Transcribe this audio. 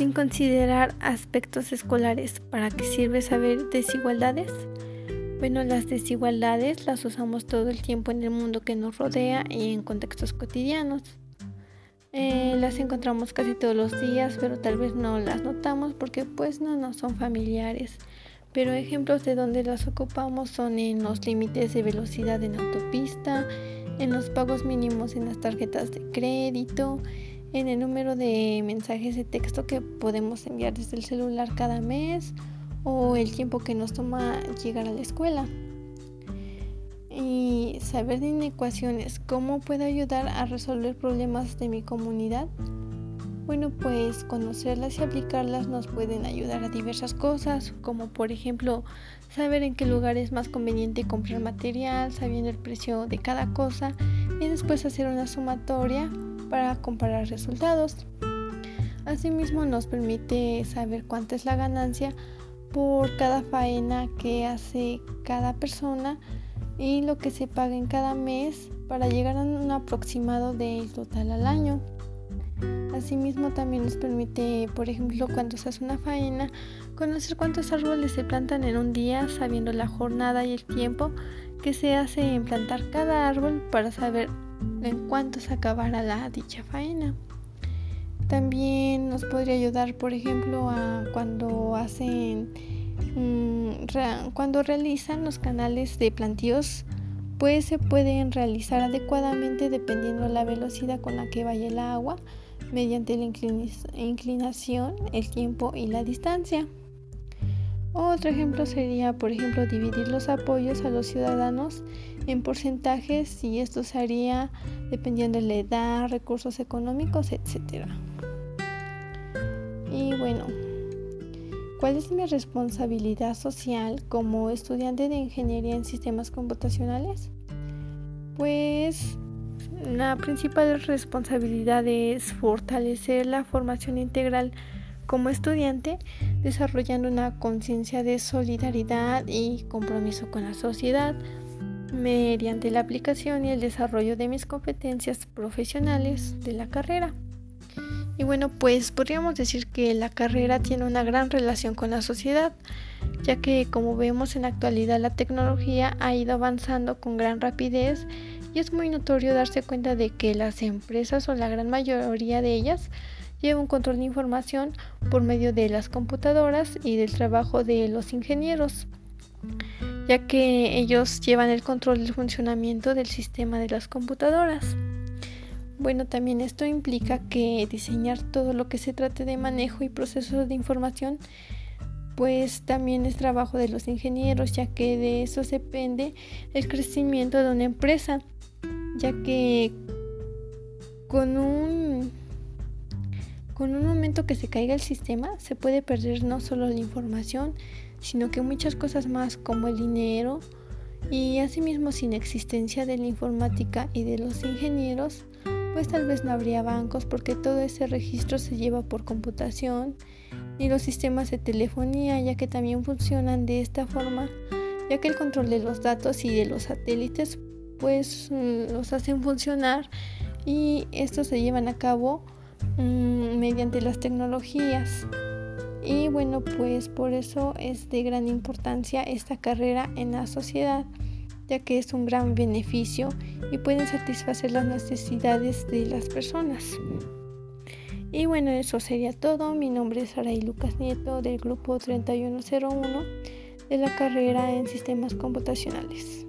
sin considerar aspectos escolares. ¿Para qué sirve saber desigualdades? Bueno, las desigualdades las usamos todo el tiempo en el mundo que nos rodea y en contextos cotidianos. Eh, las encontramos casi todos los días, pero tal vez no las notamos porque pues no nos son familiares. Pero ejemplos de donde las ocupamos son en los límites de velocidad en autopista, en los pagos mínimos en las tarjetas de crédito, en el número de mensajes de texto que podemos enviar desde el celular cada mes o el tiempo que nos toma llegar a la escuela. Y saber de inecuaciones, ¿cómo puede ayudar a resolver problemas de mi comunidad? Bueno, pues conocerlas y aplicarlas nos pueden ayudar a diversas cosas, como por ejemplo saber en qué lugar es más conveniente comprar material, sabiendo el precio de cada cosa y después hacer una sumatoria para comparar resultados. Asimismo nos permite saber cuánta es la ganancia por cada faena que hace cada persona y lo que se paga en cada mes para llegar a un aproximado del total al año. Asimismo también nos permite, por ejemplo, cuando se hace una faena, conocer cuántos árboles se plantan en un día, sabiendo la jornada y el tiempo que se hace en plantar cada árbol para saber en cuánto se acabará la dicha faena. También nos podría ayudar, por ejemplo, a cuando hacen, mm, cuando realizan los canales de plantíos, pues se pueden realizar adecuadamente dependiendo de la velocidad con la que vaya el agua, mediante la inclinación, el tiempo y la distancia. Otro ejemplo sería, por ejemplo, dividir los apoyos a los ciudadanos en porcentajes y esto se haría dependiendo de la edad, recursos económicos, etc. Y bueno, ¿cuál es mi responsabilidad social como estudiante de ingeniería en sistemas computacionales? Pues la principal responsabilidad es fortalecer la formación integral como estudiante, desarrollando una conciencia de solidaridad y compromiso con la sociedad mediante la aplicación y el desarrollo de mis competencias profesionales de la carrera. Y bueno, pues podríamos decir que la carrera tiene una gran relación con la sociedad, ya que como vemos en la actualidad la tecnología ha ido avanzando con gran rapidez y es muy notorio darse cuenta de que las empresas o la gran mayoría de ellas lleva un control de información por medio de las computadoras y del trabajo de los ingenieros, ya que ellos llevan el control del funcionamiento del sistema de las computadoras. Bueno, también esto implica que diseñar todo lo que se trate de manejo y procesos de información, pues también es trabajo de los ingenieros, ya que de eso depende el crecimiento de una empresa, ya que con un con un momento que se caiga el sistema, se puede perder no solo la información, sino que muchas cosas más como el dinero y asimismo sin existencia de la informática y de los ingenieros, pues tal vez no habría bancos porque todo ese registro se lleva por computación y los sistemas de telefonía ya que también funcionan de esta forma, ya que el control de los datos y de los satélites pues mm, los hacen funcionar y estos se llevan a cabo Mm, mediante las tecnologías. Y bueno, pues por eso es de gran importancia esta carrera en la sociedad, ya que es un gran beneficio y pueden satisfacer las necesidades de las personas. Y bueno, eso sería todo. Mi nombre es Araí Lucas Nieto del grupo 3101 de la carrera en sistemas computacionales.